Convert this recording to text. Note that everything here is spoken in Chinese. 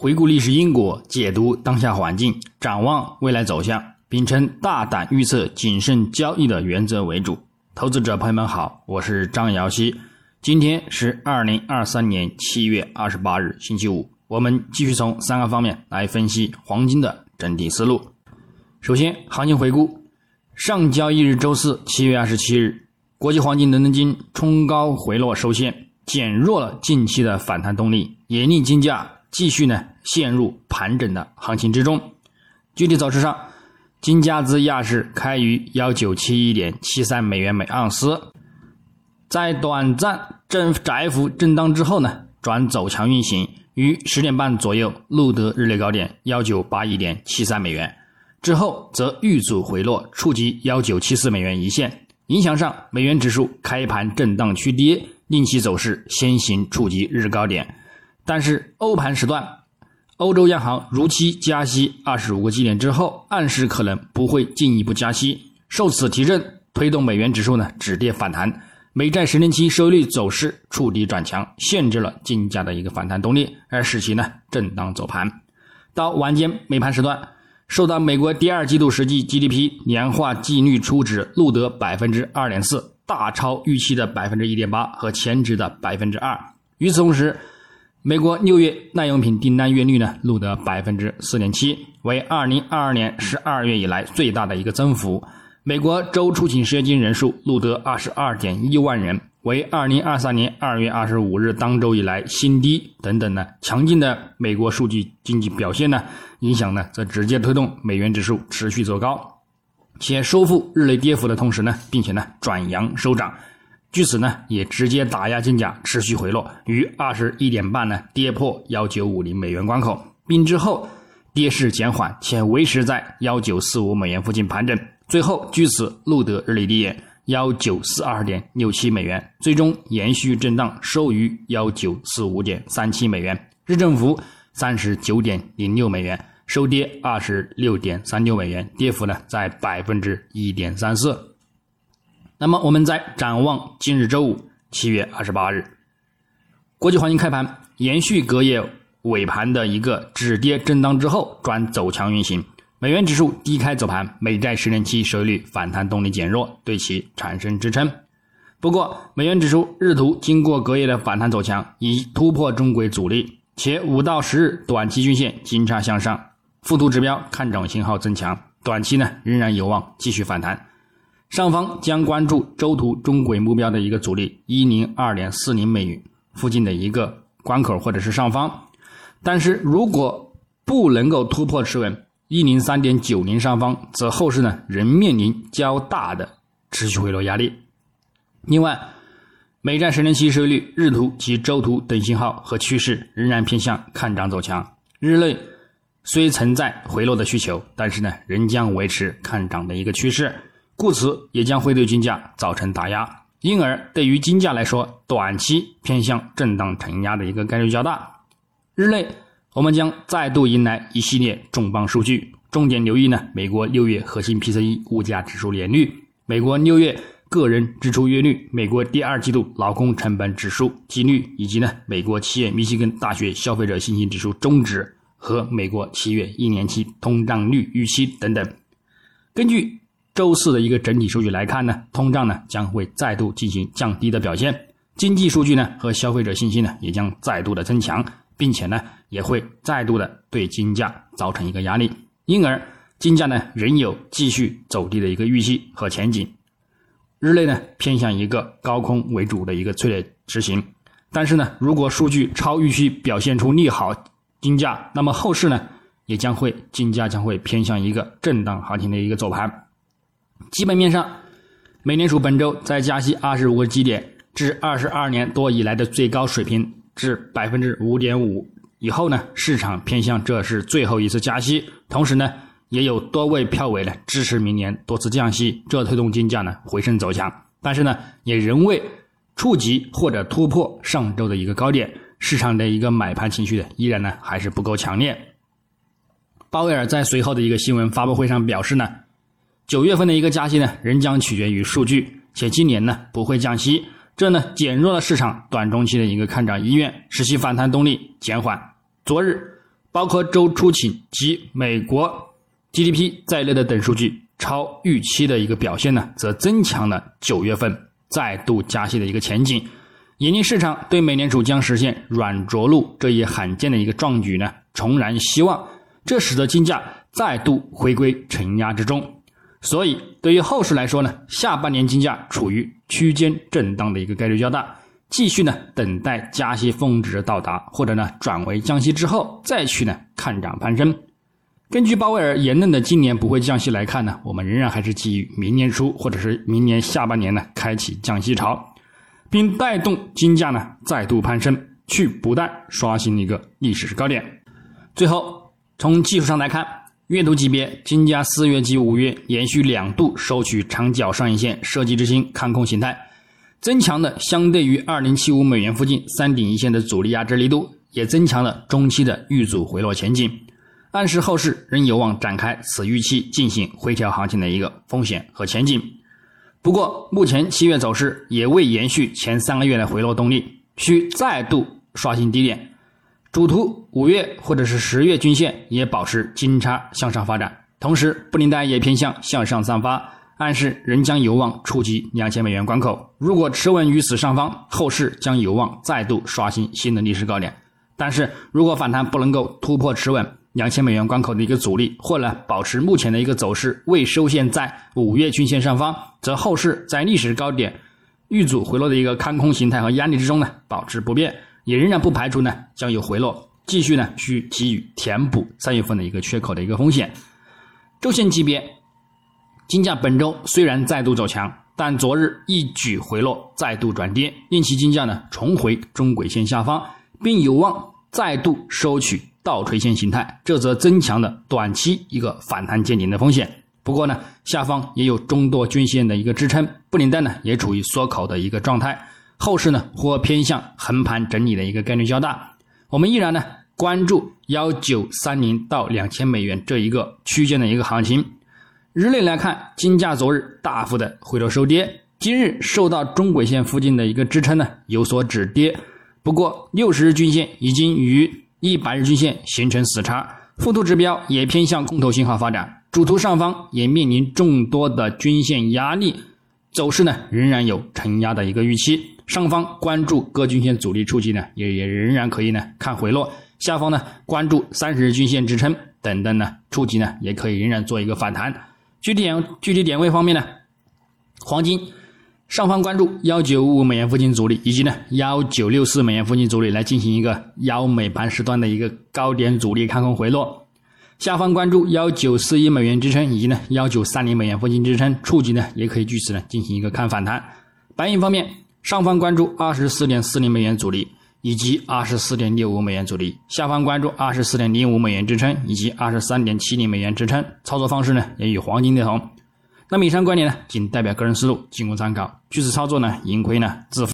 回顾历史因果，解读当下环境，展望未来走向，秉承大胆预测、谨慎交易的原则为主。投资者朋友们好，我是张瑶希。今天是二零二三年七月二十八日，星期五。我们继续从三个方面来分析黄金的整体思路。首先，行情回顾：上交易日周四七月二十七日，国际黄金伦敦金冲高回落收线，减弱了近期的反弹动力，也令金价继续呢陷入盘整的行情之中。具体走势上，金价自亚市开于幺九七一点七三美元每盎司，在短暂震窄幅震荡之后呢，转走强运行。于十点半左右录得日内高点幺九八一点七三美元，之后则遇阻回落，触及幺九七四美元一线。影响上，美元指数开盘震荡趋跌，令其走势先行触及日高点。但是欧盘时段，欧洲央行如期加息二十五个基点之后，暗示可能不会进一步加息，受此提振，推动美元指数呢止跌反弹。美债十年期收益率走势触底转强，限制了金价的一个反弹动力，而使其呢震荡走盘。到晚间美盘时段，受到美国第二季度实际 GDP 年化季率初值录得百分之二点四，大超预期的百分之一点八和前值的百分之二。与此同时，美国六月耐用品订单月率呢录得百分之四点七，为二零二二年十二月以来最大的一个增幅。美国周出勤失业金人数录得二十二点一万人，为二零二三年二月二十五日当周以来新低。等等呢，强劲的美国数据经济表现呢，影响呢，则直接推动美元指数持续走高，且收复日内跌幅的同时呢，并且呢转阳收涨，据此呢，也直接打压金价持续回落，于二十一点半呢跌破幺九五零美元关口，并之后跌势减缓，且维持在幺九四五美元附近盘整。最后，据此录得日内低点幺九四二点六七美元，最终延续震荡收于幺九四五点三七美元，日振幅三十九点零六美元，收跌二十六点三六美元，跌幅呢在百分之一点三四。那么，我们再展望今日周五七月二十八日，国际黄金开盘延续隔夜尾盘的一个止跌震荡之后，转走强运行。美元指数低开走盘，美债十年期收益率反弹动力减弱，对其产生支撑。不过，美元指数日图经过隔夜的反弹走强，已突破中轨阻力，且五到十日短期均线金叉向上，附图指标看涨信号增强，短期呢仍然有望继续反弹。上方将关注周图中轨目标的一个阻力一零二点四零美元附近的一个关口或者是上方，但是如果不能够突破持稳。一零三点九零上方，则后市呢仍面临较大的持续回落压力。另外，美债十年期收益率日图及周图等信号和趋势仍然偏向看涨走强。日内虽存在回落的需求，但是呢仍将维持看涨的一个趋势，故此也将会对金价造成打压。因而，对于金价来说，短期偏向震荡承压的一个概率较大。日内。我们将再度迎来一系列重磅数据，重点留意呢，美国六月核心 PCE 物价指数年率，美国六月个人支出月率，美国第二季度劳工成本指数季率，以及呢，美国七月密西根大学消费者信心指数终值和美国七月一年期通胀率预期等等。根据周四的一个整体数据来看呢，通胀呢将会再度进行降低的表现，经济数据呢和消费者信心呢也将再度的增强。并且呢，也会再度的对金价造成一个压力，因而金价呢仍有继续走低的一个预期和前景。日内呢偏向一个高空为主的一个策略执行，但是呢，如果数据超预期表现出利好金价，那么后市呢也将会金价将会偏向一个震荡行情的一个走盘。基本面上，美联储本周在加息二十五个基点至二十二年多以来的最高水平。至百分之五点五以后呢，市场偏向这是最后一次加息，同时呢，也有多位票委呢支持明年多次降息，这推动金价呢回升走强。但是呢，也仍未触及或者突破上周的一个高点，市场的一个买盘情绪呢依然呢还是不够强烈。鲍威尔在随后的一个新闻发布会上表示呢，九月份的一个加息呢仍将取决于数据，且今年呢不会降息。这呢减弱了市场短中期的一个看涨意愿，使其反弹动力减缓。昨日，包括周初请及美国 GDP 在内的等数据超预期的一个表现呢，则增强了九月份再度加息的一个前景。引领市场对美联储将实现软着陆这一罕见的一个壮举呢，重燃希望，这使得金价再度回归承压之中。所以，对于后市来说呢，下半年金价处于区间震荡的一个概率较大，继续呢等待加息峰值到达，或者呢转为降息之后再去呢看涨攀升。根据鲍威尔言论的今年不会降息来看呢，我们仍然还是基于明年初或者是明年下半年呢开启降息潮。并带动金价呢再度攀升，去不断刷新一个历史高点。最后，从技术上来看，月度级别金价四月及五月连续两度收取长角上影线设计之星看空形态，增强了相对于二零七五美元附近三顶一线的阻力压制力度，也增强了中期的遇阻回落前景，暗示后市仍有望展开此预期进行回调行情的一个风险和前景。不过，目前七月走势也未延续前三个月的回落动力，需再度刷新低点。主图五月或者是十月均线也保持金叉向上发展，同时布林带也偏向向上散发，暗示仍将有望触及两千美元关口。如果持稳于此上方，后市将有望再度刷新新的历史高点。但是如果反弹不能够突破持稳，两千美元关口的一个阻力，或者保持目前的一个走势未收线在五月均线上方，则后市在历史高点遇阻回落的一个看空形态和压力之中呢，保持不变，也仍然不排除呢将有回落，继续呢去给予填补三月份的一个缺口的一个风险。周线级别，金价本周虽然再度走强，但昨日一举回落，再度转跌，令其金价呢重回中轨线下方，并有望再度收取。倒垂线形态，这则增强了短期一个反弹见顶的风险。不过呢，下方也有中多均线的一个支撑，布林带呢也处于缩口的一个状态，后市呢或偏向横盘整理的一个概率较大。我们依然呢关注幺九三零到两千美元这一个区间的一个行情。日内来看，金价昨日大幅的回落收跌，今日受到中轨线附近的一个支撑呢有所止跌。不过六十日均线已经与一百日均线形成死叉，附图指标也偏向空头信号发展，主图上方也面临众多的均线压力，走势呢仍然有承压的一个预期。上方关注各均线阻力触及呢，也也仍然可以呢看回落。下方呢关注三十日均线支撑等等呢触及呢，也可以仍然做一个反弹。具体点具体点位方面呢，黄金。上方关注幺九五五美元附近阻力，以及呢幺九六四美元附近阻力来进行一个幺美盘时段的一个高点阻力看空回落。下方关注幺九四一美元支撑，以及呢幺九三零美元附近支撑触及呢，也可以据此呢进行一个看反弹。白银方面，上方关注二十四点四零美元阻力，以及二十四点六五美元阻力；下方关注二十四点零五美元支撑，以及二十三点七零美元支撑。操作方式呢也与黄金类同。那么以上观点呢，仅代表个人思路，仅供参考。据此操作呢，盈亏呢自负。